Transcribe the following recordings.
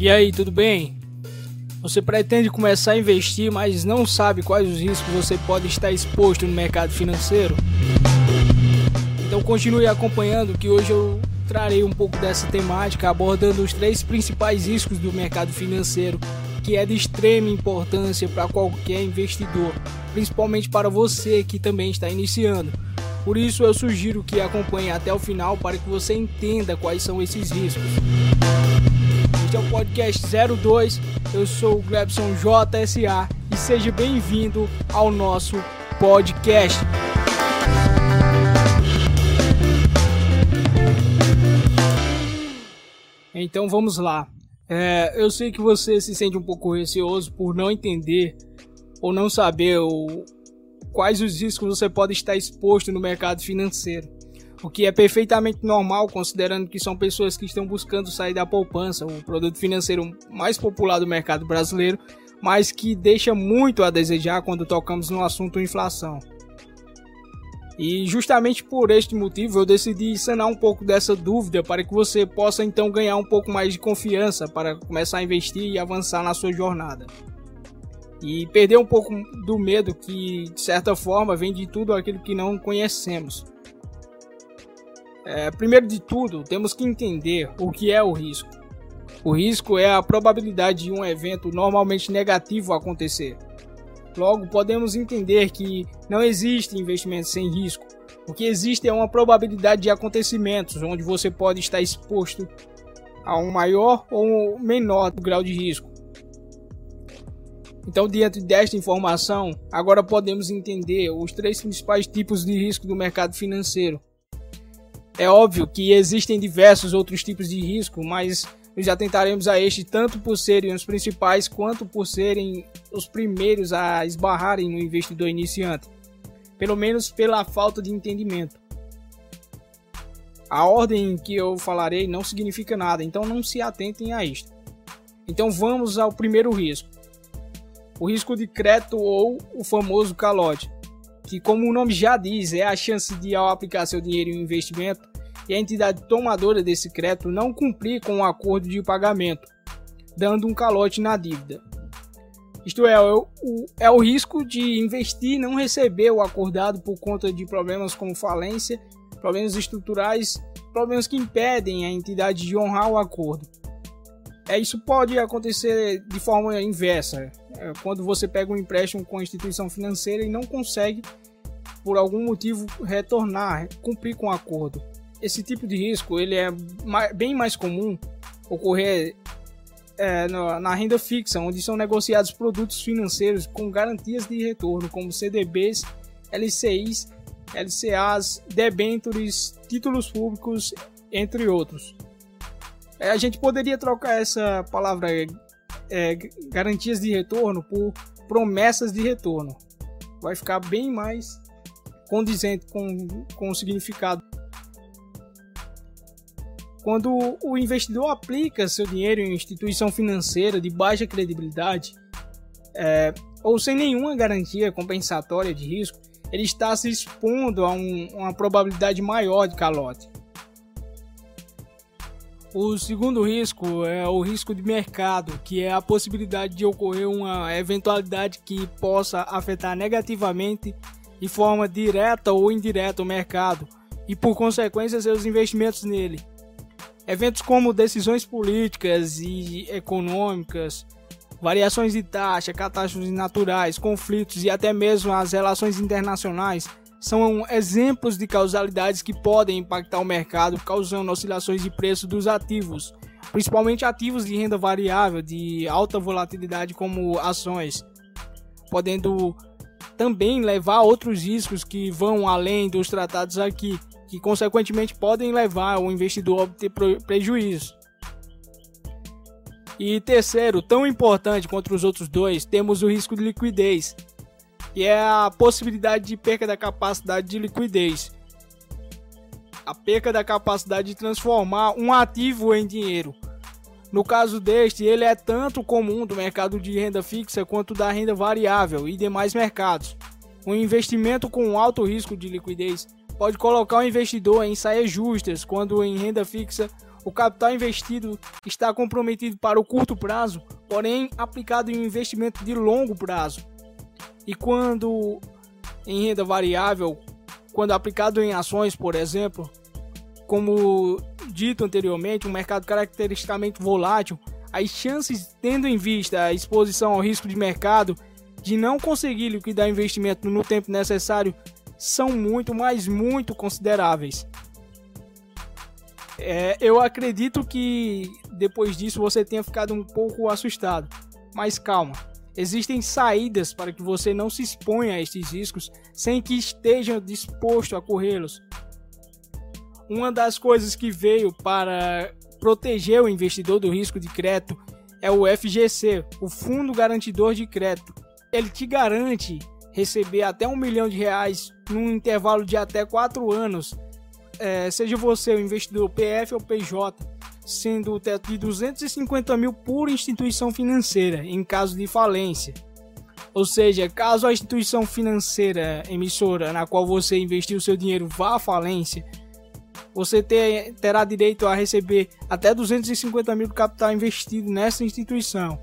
E aí, tudo bem? Você pretende começar a investir, mas não sabe quais os riscos você pode estar exposto no mercado financeiro? Então continue acompanhando que hoje eu trarei um pouco dessa temática abordando os três principais riscos do mercado financeiro, que é de extrema importância para qualquer investidor, principalmente para você que também está iniciando. Por isso eu sugiro que acompanhe até o final para que você entenda quais são esses riscos. Podcast 02. Eu sou o Glebson JSA e seja bem-vindo ao nosso podcast. Então vamos lá. É, eu sei que você se sente um pouco receoso por não entender ou não saber o, quais os riscos você pode estar exposto no mercado financeiro o que é perfeitamente normal considerando que são pessoas que estão buscando sair da poupança, o produto financeiro mais popular do mercado brasileiro, mas que deixa muito a desejar quando tocamos no assunto inflação. E justamente por este motivo eu decidi sanar um pouco dessa dúvida para que você possa então ganhar um pouco mais de confiança para começar a investir e avançar na sua jornada. E perder um pouco do medo que, de certa forma, vem de tudo aquilo que não conhecemos. É, primeiro de tudo, temos que entender o que é o risco. O risco é a probabilidade de um evento normalmente negativo acontecer. Logo, podemos entender que não existe investimento sem risco. O que existe é uma probabilidade de acontecimentos onde você pode estar exposto a um maior ou menor grau de risco. Então, diante desta informação, agora podemos entender os três principais tipos de risco do mercado financeiro é óbvio que existem diversos outros tipos de risco, mas já tentaremos a este tanto por serem os principais quanto por serem os primeiros a esbarrarem no investidor iniciante, pelo menos pela falta de entendimento. A ordem que eu falarei não significa nada, então não se atentem a isto. Então vamos ao primeiro risco. O risco de crédito ou o famoso calote, que como o nome já diz, é a chance de ao aplicar seu dinheiro em um investimento, e a entidade tomadora desse crédito não cumprir com o acordo de pagamento, dando um calote na dívida. Isto é, é o, é o risco de investir e não receber o acordado por conta de problemas como falência, problemas estruturais, problemas que impedem a entidade de honrar o acordo. É, isso pode acontecer de forma inversa, é, quando você pega um empréstimo com a instituição financeira e não consegue, por algum motivo, retornar, cumprir com o acordo esse tipo de risco ele é bem mais comum ocorrer é, na renda fixa, onde são negociados produtos financeiros com garantias de retorno, como CDBs, LCIs, LCAs, debentures, títulos públicos, entre outros. É, a gente poderia trocar essa palavra é, garantias de retorno por promessas de retorno. Vai ficar bem mais condizente com, com o significado quando o investidor aplica seu dinheiro em instituição financeira de baixa credibilidade é, ou sem nenhuma garantia compensatória de risco, ele está se expondo a um, uma probabilidade maior de calote. O segundo risco é o risco de mercado, que é a possibilidade de ocorrer uma eventualidade que possa afetar negativamente de forma direta ou indireta o mercado e, por consequência, seus investimentos nele. Eventos como decisões políticas e econômicas, variações de taxa, catástrofes naturais, conflitos e até mesmo as relações internacionais são exemplos de causalidades que podem impactar o mercado, causando oscilações de preço dos ativos, principalmente ativos de renda variável de alta volatilidade como ações, podendo também levar a outros riscos que vão além dos tratados aqui, que consequentemente podem levar o investidor a ter prejuízo. E terceiro, tão importante quanto os outros dois, temos o risco de liquidez, que é a possibilidade de perca da capacidade de liquidez. A perca da capacidade de transformar um ativo em dinheiro. No caso deste, ele é tanto comum do mercado de renda fixa quanto da renda variável e demais mercados. Um investimento com alto risco de liquidez pode colocar o investidor em saias justas, quando em renda fixa o capital investido está comprometido para o curto prazo, porém aplicado em um investimento de longo prazo. E quando em renda variável, quando aplicado em ações, por exemplo, como dito anteriormente, um mercado caracteristicamente volátil, as chances, tendo em vista a exposição ao risco de mercado, de não conseguir liquidar investimento no tempo necessário são muito, mas muito consideráveis. É, eu acredito que depois disso você tenha ficado um pouco assustado, mas calma. Existem saídas para que você não se exponha a estes riscos sem que esteja disposto a corrê-los. Uma das coisas que veio para proteger o investidor do risco de crédito é o FGC, o Fundo Garantidor de Crédito. Ele te garante receber até um milhão de reais num intervalo de até quatro anos, é, seja você o investidor PF ou PJ, sendo o teto de 250 mil por instituição financeira em caso de falência. Ou seja, caso a instituição financeira emissora na qual você investiu seu dinheiro vá à falência, você ter, terá direito a receber até 250 mil do capital investido nessa instituição.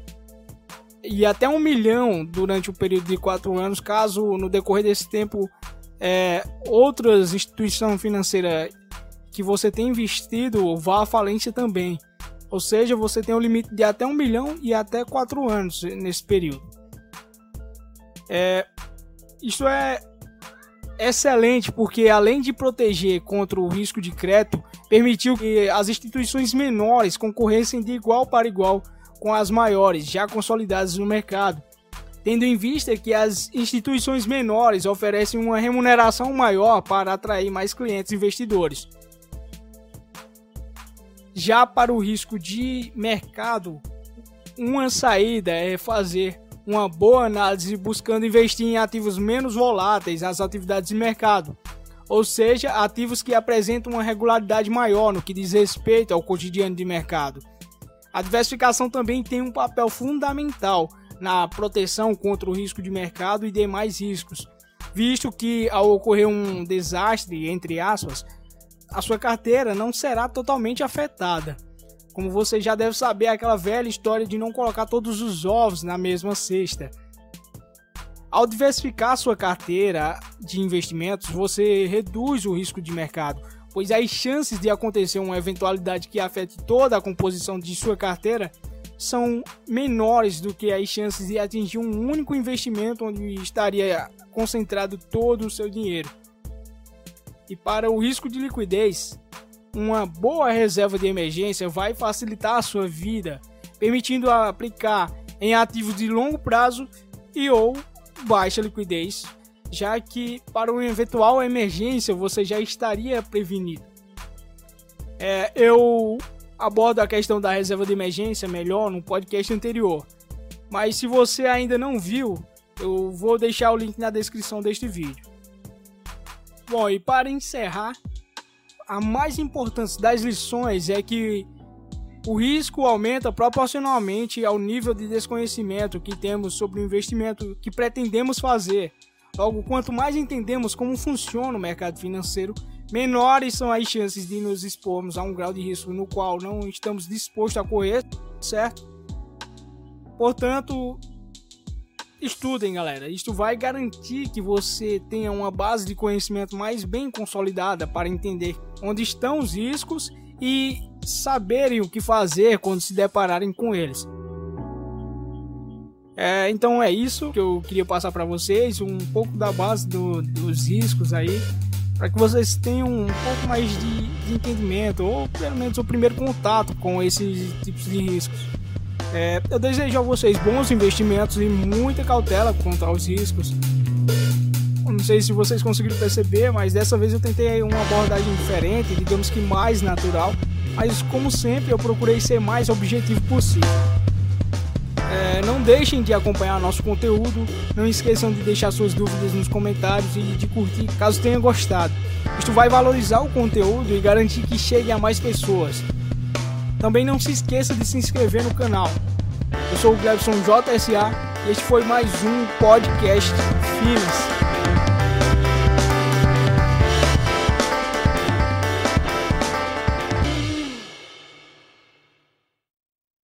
E até um milhão durante o período de quatro anos, caso no decorrer desse tempo é, outras instituições financeiras que você tem investido vá à falência também. Ou seja, você tem um limite de até um milhão e até quatro anos nesse período. É, isso é excelente porque além de proteger contra o risco de crédito, permitiu que as instituições menores concorressem de igual para igual com as maiores, já consolidadas no mercado, tendo em vista que as instituições menores oferecem uma remuneração maior para atrair mais clientes investidores. Já para o risco de mercado, uma saída é fazer uma boa análise buscando investir em ativos menos voláteis nas atividades de mercado, ou seja, ativos que apresentam uma regularidade maior no que diz respeito ao cotidiano de mercado. A diversificação também tem um papel fundamental na proteção contra o risco de mercado e demais riscos, visto que ao ocorrer um desastre, entre aspas, a sua carteira não será totalmente afetada. Como você já deve saber, aquela velha história de não colocar todos os ovos na mesma cesta. Ao diversificar sua carteira de investimentos, você reduz o risco de mercado, pois as chances de acontecer uma eventualidade que afete toda a composição de sua carteira são menores do que as chances de atingir um único investimento onde estaria concentrado todo o seu dinheiro. E para o risco de liquidez, uma boa reserva de emergência vai facilitar a sua vida, permitindo aplicar em ativos de longo prazo e ou baixa liquidez, já que para uma eventual emergência você já estaria prevenido. É, eu abordo a questão da reserva de emergência melhor no podcast anterior, mas se você ainda não viu, eu vou deixar o link na descrição deste vídeo. Bom, e para encerrar, a mais importante das lições é que o risco aumenta proporcionalmente ao nível de desconhecimento que temos sobre o investimento que pretendemos fazer. Logo, quanto mais entendemos como funciona o mercado financeiro, menores são as chances de nos expormos a um grau de risco no qual não estamos dispostos a correr, certo? Portanto, estudem, galera. Isto vai garantir que você tenha uma base de conhecimento mais bem consolidada para entender onde estão os riscos e saberem o que fazer quando se depararem com eles. É, então é isso que eu queria passar para vocês, um pouco da base do, dos riscos aí, para que vocês tenham um pouco mais de, de, entendimento, ou pelo menos o primeiro contato com esses tipos de riscos. É, eu desejo a vocês bons investimentos e muita cautela contra os riscos. Não sei se vocês conseguiram perceber, mas dessa vez eu tentei uma abordagem diferente, digamos que mais natural. Mas como sempre, eu procurei ser mais objetivo possível. É, não deixem de acompanhar nosso conteúdo, não esqueçam de deixar suas dúvidas nos comentários e de curtir caso tenha gostado. Isto vai valorizar o conteúdo e garantir que chegue a mais pessoas. Também não se esqueça de se inscrever no canal. Eu sou o Glebson JSA e este foi mais um podcast Filmes.